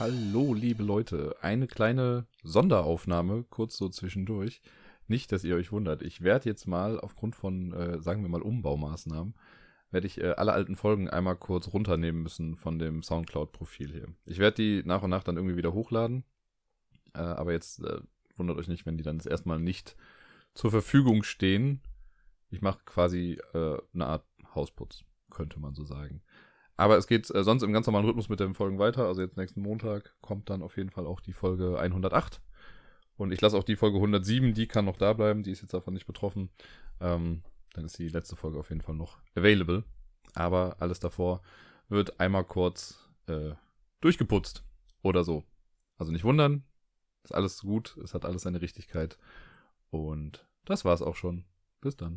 Hallo, liebe Leute. Eine kleine Sonderaufnahme, kurz so zwischendurch. Nicht, dass ihr euch wundert. Ich werde jetzt mal aufgrund von, äh, sagen wir mal, Umbaumaßnahmen, werde ich äh, alle alten Folgen einmal kurz runternehmen müssen von dem Soundcloud-Profil hier. Ich werde die nach und nach dann irgendwie wieder hochladen. Äh, aber jetzt äh, wundert euch nicht, wenn die dann erstmal nicht zur Verfügung stehen. Ich mache quasi äh, eine Art Hausputz, könnte man so sagen. Aber es geht äh, sonst im ganz normalen Rhythmus mit den Folgen weiter. Also jetzt nächsten Montag kommt dann auf jeden Fall auch die Folge 108. Und ich lasse auch die Folge 107, die kann noch da bleiben, die ist jetzt davon nicht betroffen. Ähm, dann ist die letzte Folge auf jeden Fall noch available. Aber alles davor wird einmal kurz äh, durchgeputzt oder so. Also nicht wundern, ist alles gut, es hat alles seine Richtigkeit. Und das war's auch schon. Bis dann.